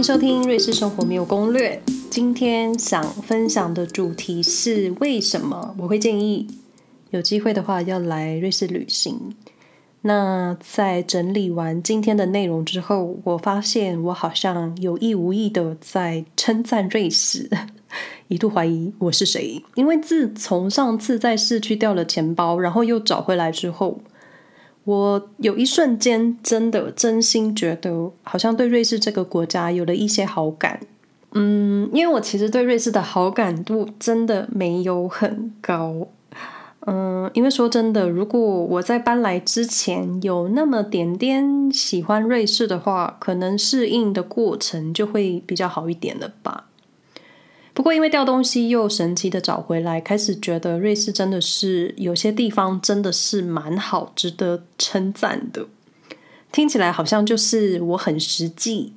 欢迎收听《瑞士生活没有攻略》。今天想分享的主题是为什么我会建议有机会的话要来瑞士旅行。那在整理完今天的内容之后，我发现我好像有意无意的在称赞瑞士，一度怀疑我是谁。因为自从上次在市区掉了钱包，然后又找回来之后，我有一瞬间真的真心觉得，好像对瑞士这个国家有了一些好感。嗯，因为我其实对瑞士的好感度真的没有很高。嗯，因为说真的，如果我在搬来之前有那么点点喜欢瑞士的话，可能适应的过程就会比较好一点了吧。不过因为掉东西又神奇的找回来，开始觉得瑞士真的是有些地方真的是蛮好，值得称赞的。听起来好像就是我很实际，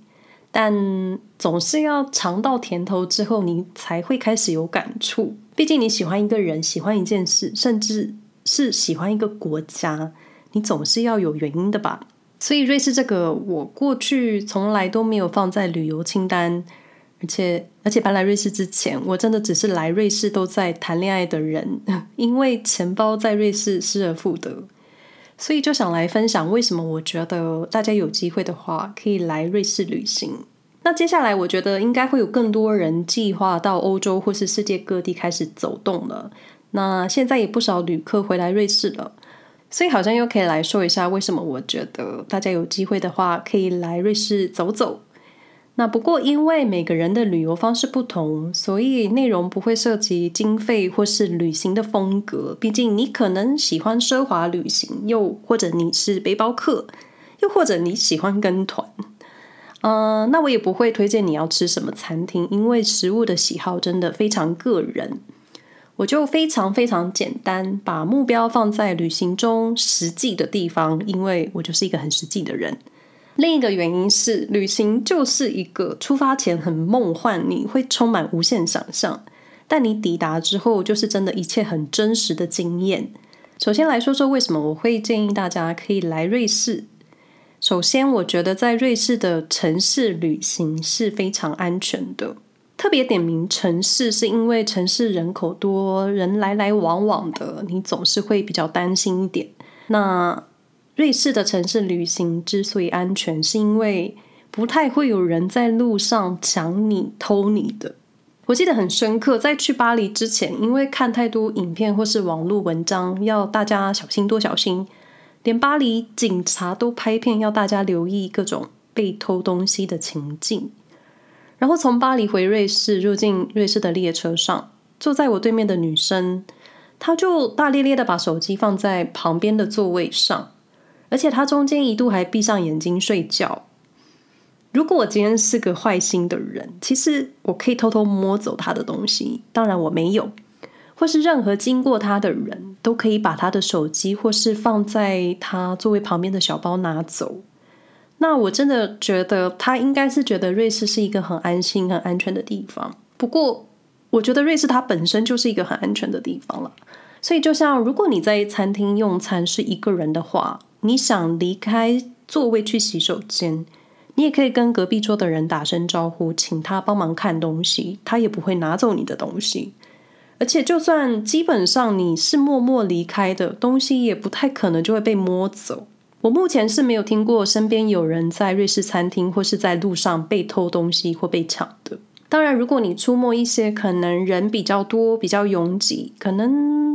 但总是要尝到甜头之后，你才会开始有感触。毕竟你喜欢一个人，喜欢一件事，甚至是喜欢一个国家，你总是要有原因的吧？所以瑞士这个，我过去从来都没有放在旅游清单，而且而且搬来瑞士之前，我真的只是来瑞士都在谈恋爱的人，因为钱包在瑞士失而复得，所以就想来分享为什么我觉得大家有机会的话可以来瑞士旅行。那接下来，我觉得应该会有更多人计划到欧洲或是世界各地开始走动了。那现在也不少旅客回来瑞士了，所以好像又可以来说一下为什么我觉得大家有机会的话可以来瑞士走走。那不过因为每个人的旅游方式不同，所以内容不会涉及经费或是旅行的风格。毕竟你可能喜欢奢华旅行，又或者你是背包客，又或者你喜欢跟团。呃，那我也不会推荐你要吃什么餐厅，因为食物的喜好真的非常个人。我就非常非常简单，把目标放在旅行中实际的地方，因为我就是一个很实际的人。另一个原因是，旅行就是一个出发前很梦幻，你会充满无限想象，但你抵达之后，就是真的一切很真实的经验。首先来说说为什么我会建议大家可以来瑞士。首先，我觉得在瑞士的城市旅行是非常安全的。特别点名城市，是因为城市人口多，人来来往往的，你总是会比较担心一点。那瑞士的城市旅行之所以安全，是因为不太会有人在路上抢你、偷你的。我记得很深刻，在去巴黎之前，因为看太多影片或是网络文章，要大家小心多小心。连巴黎警察都拍片，要大家留意各种被偷东西的情境。然后从巴黎回瑞士，入境瑞士的列车上，坐在我对面的女生，她就大咧咧的把手机放在旁边的座位上，而且他中间一度还闭上眼睛睡觉。如果我今天是个坏心的人，其实我可以偷偷摸走他的东西，当然我没有。或是任何经过他的人都可以把他的手机，或是放在他座位旁边的小包拿走。那我真的觉得他应该是觉得瑞士是一个很安心、很安全的地方。不过，我觉得瑞士它本身就是一个很安全的地方了。所以，就像如果你在餐厅用餐是一个人的话，你想离开座位去洗手间，你也可以跟隔壁桌的人打声招呼，请他帮忙看东西，他也不会拿走你的东西。而且，就算基本上你是默默离开的，东西也不太可能就会被摸走。我目前是没有听过身边有人在瑞士餐厅或是在路上被偷东西或被抢的。当然，如果你出没一些可能人比较多、比较拥挤、可能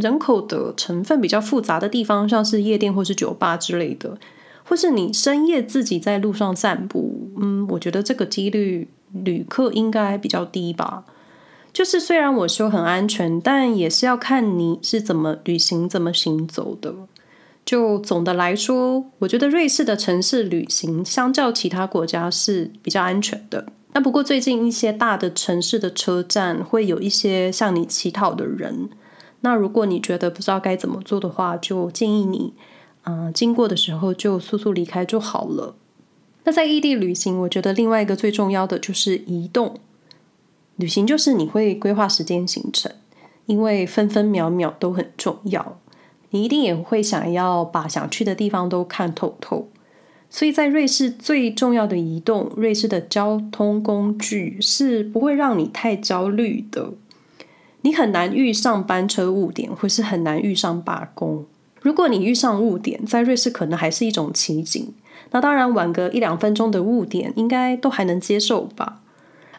人口的成分比较复杂的地方，像是夜店或是酒吧之类的，或是你深夜自己在路上散步，嗯，我觉得这个几率旅客应该比较低吧。就是虽然我说很安全，但也是要看你是怎么旅行、怎么行走的。就总的来说，我觉得瑞士的城市旅行相较其他国家是比较安全的。那不过最近一些大的城市的车站会有一些向你乞讨的人。那如果你觉得不知道该怎么做的话，就建议你，嗯、经过的时候就速速离开就好了。那在异地旅行，我觉得另外一个最重要的就是移动。旅行就是你会规划时间行程，因为分分秒秒都很重要。你一定也会想要把想去的地方都看透透。所以在瑞士最重要的移动，瑞士的交通工具是不会让你太焦虑的。你很难遇上班车误点，或是很难遇上罢工。如果你遇上误点，在瑞士可能还是一种奇景。那当然，晚个一两分钟的误点，应该都还能接受吧。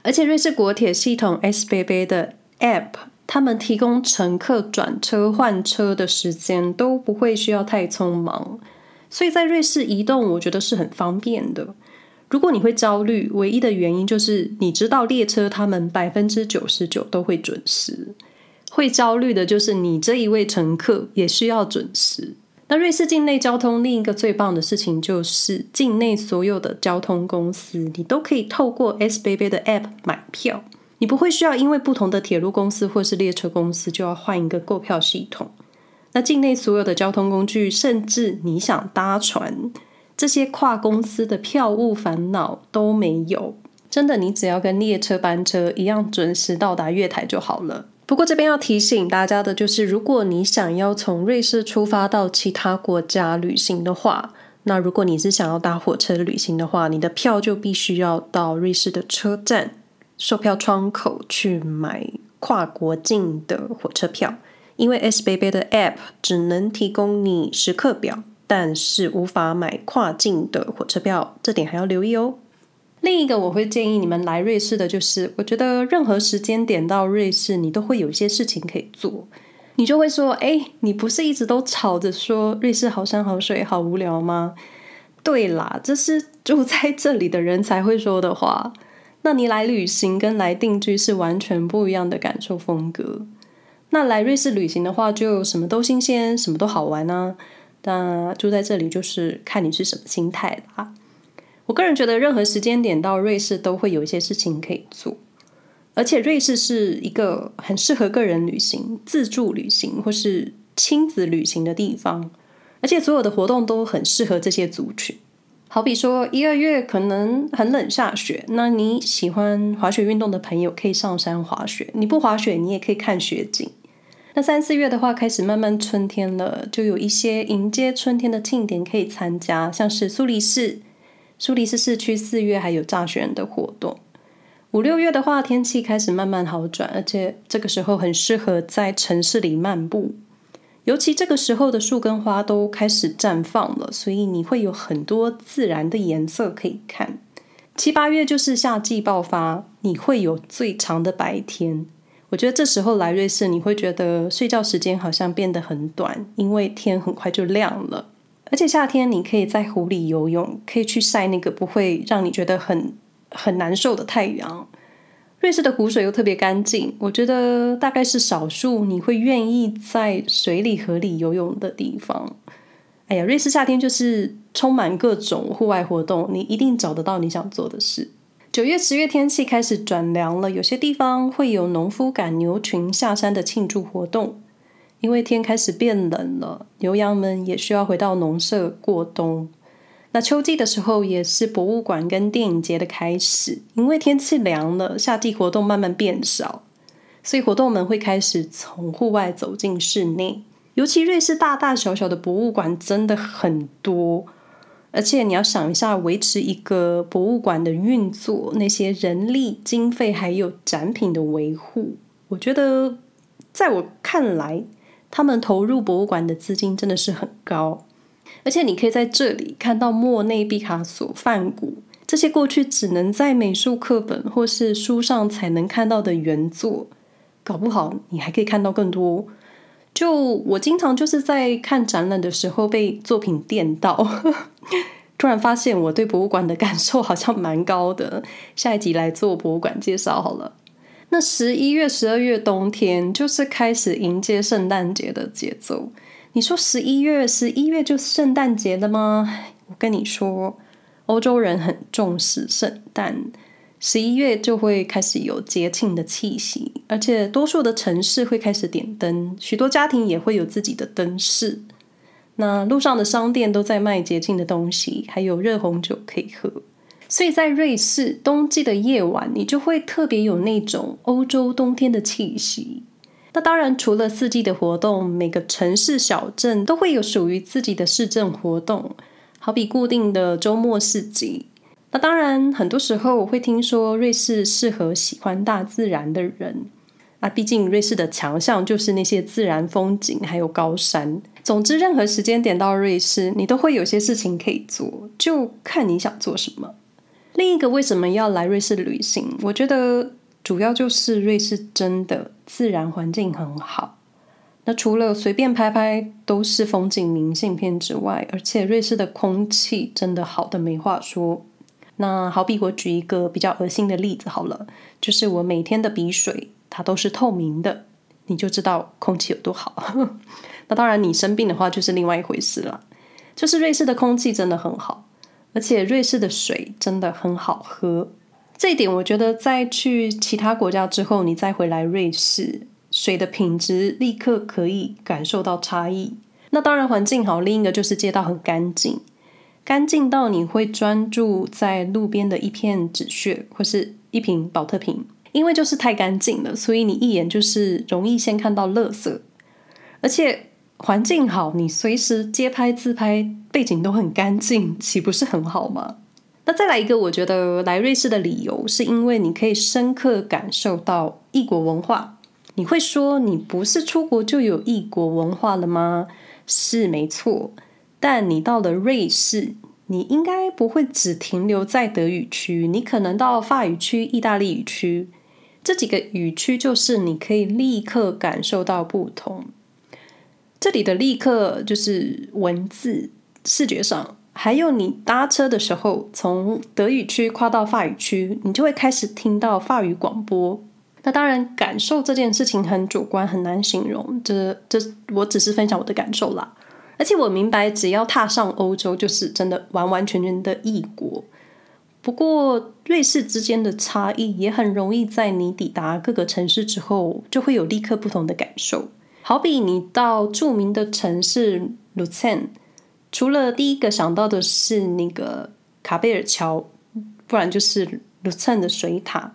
而且，瑞士国铁系统 SBB 的 App，他们提供乘客转车换车的时间都不会需要太匆忙。所以在瑞士移动，我觉得是很方便的。如果你会焦虑，唯一的原因就是你知道列车他们百分之九十九都会准时。会焦虑的就是你这一位乘客也需要准时。那瑞士境内交通另一个最棒的事情就是，境内所有的交通公司你都可以透过 SBB 的 App 买票，你不会需要因为不同的铁路公司或是列车公司就要换一个购票系统。那境内所有的交通工具，甚至你想搭船，这些跨公司的票务烦恼都没有。真的，你只要跟列车班车一样准时到达月台就好了。不过这边要提醒大家的就是，如果你想要从瑞士出发到其他国家旅行的话，那如果你是想要搭火车旅行的话，你的票就必须要到瑞士的车站售票窗口去买跨国境的火车票。因为 SBB 的 App 只能提供你时刻表，但是无法买跨境的火车票，这点还要留意哦。另一个我会建议你们来瑞士的就是，我觉得任何时间点到瑞士，你都会有一些事情可以做。你就会说，哎，你不是一直都吵着说瑞士好山好水好无聊吗？对啦，这是住在这里的人才会说的话。那你来旅行跟来定居是完全不一样的感受风格。那来瑞士旅行的话，就什么都新鲜，什么都好玩呢、啊。那住在这里就是看你是什么心态啦。我个人觉得，任何时间点到瑞士都会有一些事情可以做，而且瑞士是一个很适合个人旅行、自助旅行或是亲子旅行的地方，而且所有的活动都很适合这些族群。好比说，一二月可能很冷下雪，那你喜欢滑雪运动的朋友可以上山滑雪；你不滑雪，你也可以看雪景。那三四月的话，开始慢慢春天了，就有一些迎接春天的庆典可以参加，像是苏黎世，苏黎世市区四月还有诈选人的活动。五六月的话，天气开始慢慢好转，而且这个时候很适合在城市里漫步，尤其这个时候的树跟花都开始绽放了，所以你会有很多自然的颜色可以看。七八月就是夏季爆发，你会有最长的白天。我觉得这时候来瑞士，你会觉得睡觉时间好像变得很短，因为天很快就亮了。而且夏天你可以在湖里游泳，可以去晒那个不会让你觉得很很难受的太阳。瑞士的湖水又特别干净，我觉得大概是少数你会愿意在水里、河里游泳的地方。哎呀，瑞士夏天就是充满各种户外活动，你一定找得到你想做的事。九月、十月天气开始转凉了，有些地方会有农夫赶牛群下山的庆祝活动。因为天开始变冷了，牛羊们也需要回到农舍过冬。那秋季的时候也是博物馆跟电影节的开始。因为天气凉了，夏季活动慢慢变少，所以活动们会开始从户外走进室内。尤其瑞士大大小小的博物馆真的很多。而且你要想一下，维持一个博物馆的运作，那些人力、经费还有展品的维护，我觉得在我看来，他们投入博物馆的资金真的是很高。而且你可以在这里看到莫内、毕卡索、梵谷这些过去只能在美术课本或是书上才能看到的原作，搞不好你还可以看到更多。就我经常就是在看展览的时候被作品电到，突然发现我对博物馆的感受好像蛮高的。下一集来做博物馆介绍好了。那十一月、十二月冬天就是开始迎接圣诞节的节奏。你说十一月、十一月就圣诞节了吗？我跟你说，欧洲人很重视圣诞。十一月就会开始有节庆的气息，而且多数的城市会开始点灯，许多家庭也会有自己的灯饰。那路上的商店都在卖节庆的东西，还有热红酒可以喝。所以在瑞士冬季的夜晚，你就会特别有那种欧洲冬天的气息。那当然，除了四季的活动，每个城市小镇都会有属于自己的市政活动。好比固定的周末市集。那当然，很多时候我会听说瑞士适合喜欢大自然的人。啊，毕竟瑞士的强项就是那些自然风景，还有高山。总之，任何时间点到瑞士，你都会有些事情可以做，就看你想做什么。另一个为什么要来瑞士旅行？我觉得主要就是瑞士真的自然环境很好。那除了随便拍拍都是风景明信片之外，而且瑞士的空气真的好的没话说。那好比我举一个比较恶心的例子好了，就是我每天的鼻水它都是透明的，你就知道空气有多好。那当然你生病的话就是另外一回事了。就是瑞士的空气真的很好，而且瑞士的水真的很好喝。这一点我觉得在去其他国家之后，你再回来瑞士，水的品质立刻可以感受到差异。那当然环境好，另一个就是街道很干净。干净到你会专注在路边的一片纸屑或是一瓶宝特瓶，因为就是太干净了，所以你一眼就是容易先看到垃圾。而且环境好，你随时街拍自拍，背景都很干净，岂不是很好吗？那再来一个，我觉得来瑞士的理由是因为你可以深刻感受到异国文化。你会说你不是出国就有异国文化了吗？是没错。但你到了瑞士，你应该不会只停留在德语区，你可能到法语区、意大利语区，这几个语区就是你可以立刻感受到不同。这里的立刻就是文字、视觉上，还有你搭车的时候，从德语区跨到法语区，你就会开始听到法语广播。那当然，感受这件事情很主观，很难形容。这这，我只是分享我的感受啦。而且我明白，只要踏上欧洲，就是真的完完全全的异国。不过，瑞士之间的差异也很容易在你抵达各个城市之后，就会有立刻不同的感受。好比你到著名的城市卢森，除了第一个想到的是那个卡贝尔桥，不然就是卢森的水塔。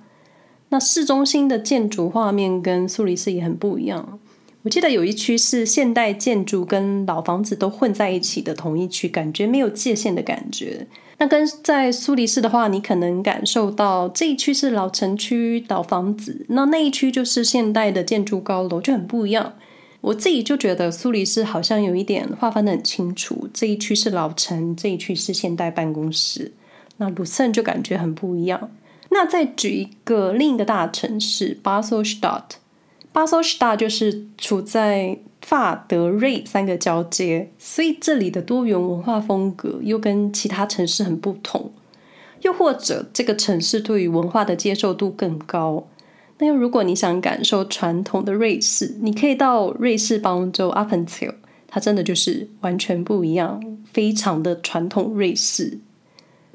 那市中心的建筑画面跟苏黎世也很不一样。我记得有一区是现代建筑跟老房子都混在一起的同一区，感觉没有界限的感觉。那跟在苏黎世的话，你可能感受到这一区是老城区、老房子，那那一区就是现代的建筑高楼，就很不一样。我自己就觉得苏黎世好像有一点划分得很清楚，这一区是老城，这一区是现代办公室。那卢森就感觉很不一样。那再举一个另一个大城市巴塞尔斯达特。巴塞斯大就是处在法德瑞三个交界，所以这里的多元文化风格又跟其他城市很不同。又或者这个城市对于文化的接受度更高。那又如果你想感受传统的瑞士，你可以到瑞士邦州阿彭茨，它真的就是完全不一样，非常的传统瑞士。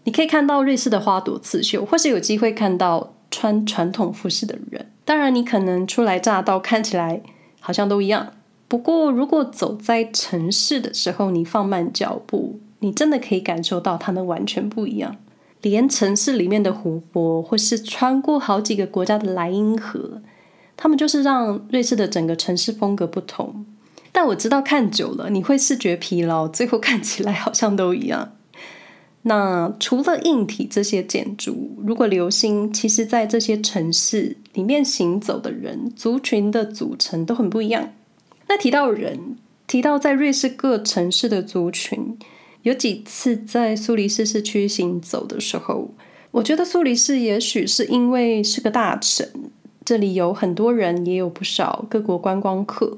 你可以看到瑞士的花朵刺绣，或是有机会看到穿传统服饰的人。当然，你可能初来乍到，看起来好像都一样。不过，如果走在城市的时候，你放慢脚步，你真的可以感受到它们完全不一样。连城市里面的湖泊，或是穿过好几个国家的莱茵河，它们就是让瑞士的整个城市风格不同。但我知道看久了，你会视觉疲劳，最后看起来好像都一样。那除了硬体这些建筑，如果留心，其实在这些城市里面行走的人族群的组成都很不一样。那提到人，提到在瑞士各城市的族群，有几次在苏黎世市区行走的时候，我觉得苏黎世也许是因为是个大城，这里有很多人，也有不少各国观光客。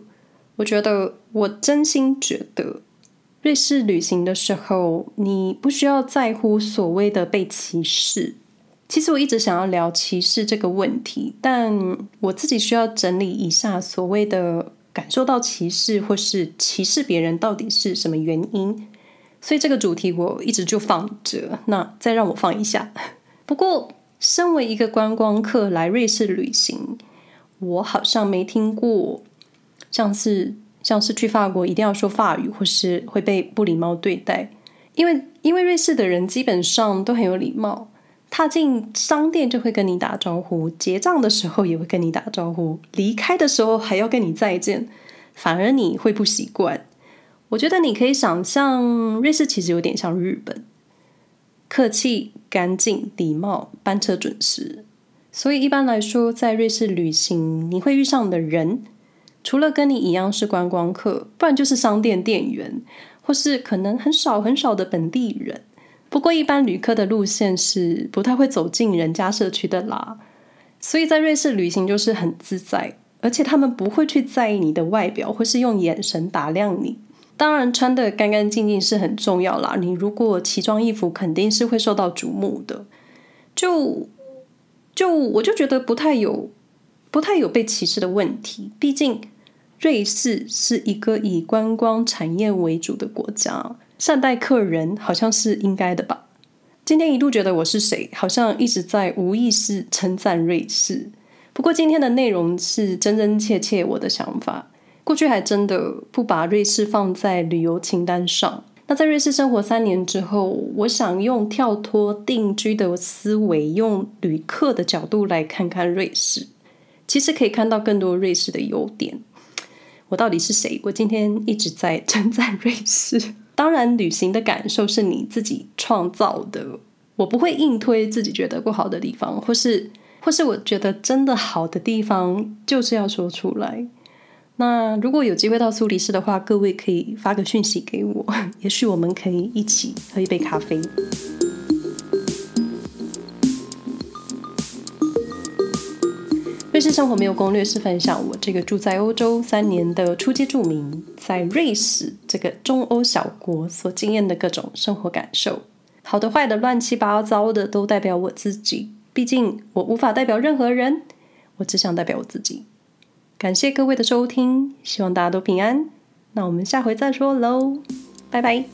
我觉得，我真心觉得。瑞士旅行的时候，你不需要在乎所谓的被歧视。其实我一直想要聊歧视这个问题，但我自己需要整理一下所谓的感受到歧视或是歧视别人到底是什么原因。所以这个主题我一直就放着，那再让我放一下。不过，身为一个观光客来瑞士旅行，我好像没听过像是。像是去法国一定要说法语，或是会被不礼貌对待，因为因为瑞士的人基本上都很有礼貌，踏进商店就会跟你打招呼，结账的时候也会跟你打招呼，离开的时候还要跟你再见，反而你会不习惯。我觉得你可以想象，瑞士其实有点像日本，客气、干净、礼貌，班车准时。所以一般来说，在瑞士旅行，你会遇上的人，除了跟你一样是观光客，不然就是商店店员，或是可能很少很少的本地人。不过，一般旅客的路线是不太会走进人家社区的啦。所以在瑞士旅行就是很自在，而且他们不会去在意你的外表，或是用眼神打量你。当然，穿得干干净净是很重要啦。你如果奇装异服，肯定是会受到瞩目的。就就我就觉得不太有不太有被歧视的问题。毕竟瑞士是一个以观光产业为主的国家，善待客人好像是应该的吧。今天一度觉得我是谁，好像一直在无意识称赞瑞士。不过今天的内容是真真切切我的想法。过去还真的不把瑞士放在旅游清单上。那在瑞士生活三年之后，我想用跳脱定居的思维，用旅客的角度来看看瑞士。其实可以看到更多瑞士的优点。我到底是谁？我今天一直在称赞瑞士。当然，旅行的感受是你自己创造的。我不会硬推自己觉得不好的地方，或是或是我觉得真的好的地方，就是要说出来。那如果有机会到苏黎世的话，各位可以发个讯息给我，也许我们可以一起喝一杯咖啡。瑞士生活没有攻略，是分享我这个住在欧洲三年的初阶住民，在瑞士这个中欧小国所经验的各种生活感受，好的、坏的、乱七八糟的，都代表我自己。毕竟我无法代表任何人，我只想代表我自己。感谢各位的收听，希望大家都平安。那我们下回再说喽，拜拜。